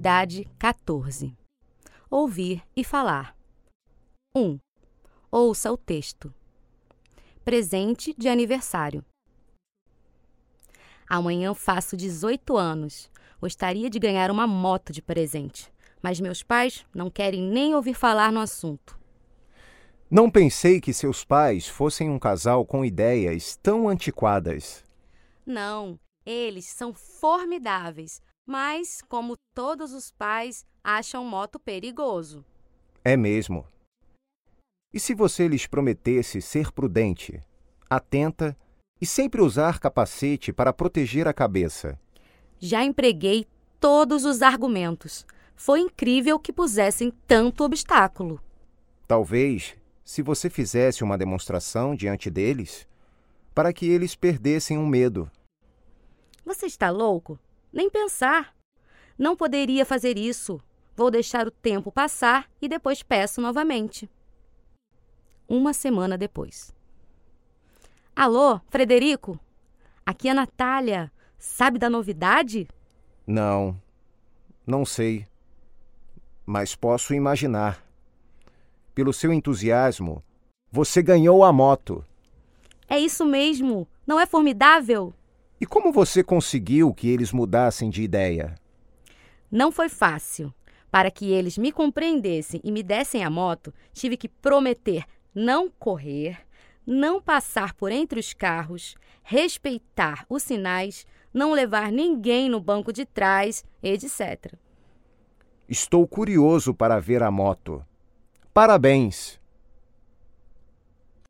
Atividade 14. Ouvir e falar. 1. Ouça o texto. Presente de aniversário. Amanhã faço 18 anos. Gostaria de ganhar uma moto de presente, mas meus pais não querem nem ouvir falar no assunto. Não pensei que seus pais fossem um casal com ideias tão antiquadas. Não, eles são formidáveis, mas, como todos os pais, acham moto perigoso. É mesmo. E se você lhes prometesse ser prudente, atenta e sempre usar capacete para proteger a cabeça? Já empreguei todos os argumentos. Foi incrível que pusessem tanto obstáculo. Talvez, se você fizesse uma demonstração diante deles, para que eles perdessem o medo. Você está louco? Nem pensar. Não poderia fazer isso. Vou deixar o tempo passar e depois peço novamente. Uma semana depois. Alô, Frederico? Aqui é a Natália. Sabe da novidade? Não, não sei. Mas posso imaginar. Pelo seu entusiasmo, você ganhou a moto. É isso mesmo. Não é formidável? E como você conseguiu que eles mudassem de ideia? Não foi fácil. Para que eles me compreendessem e me dessem a moto, tive que prometer não correr, não passar por entre os carros, respeitar os sinais, não levar ninguém no banco de trás, etc. Estou curioso para ver a moto. Parabéns!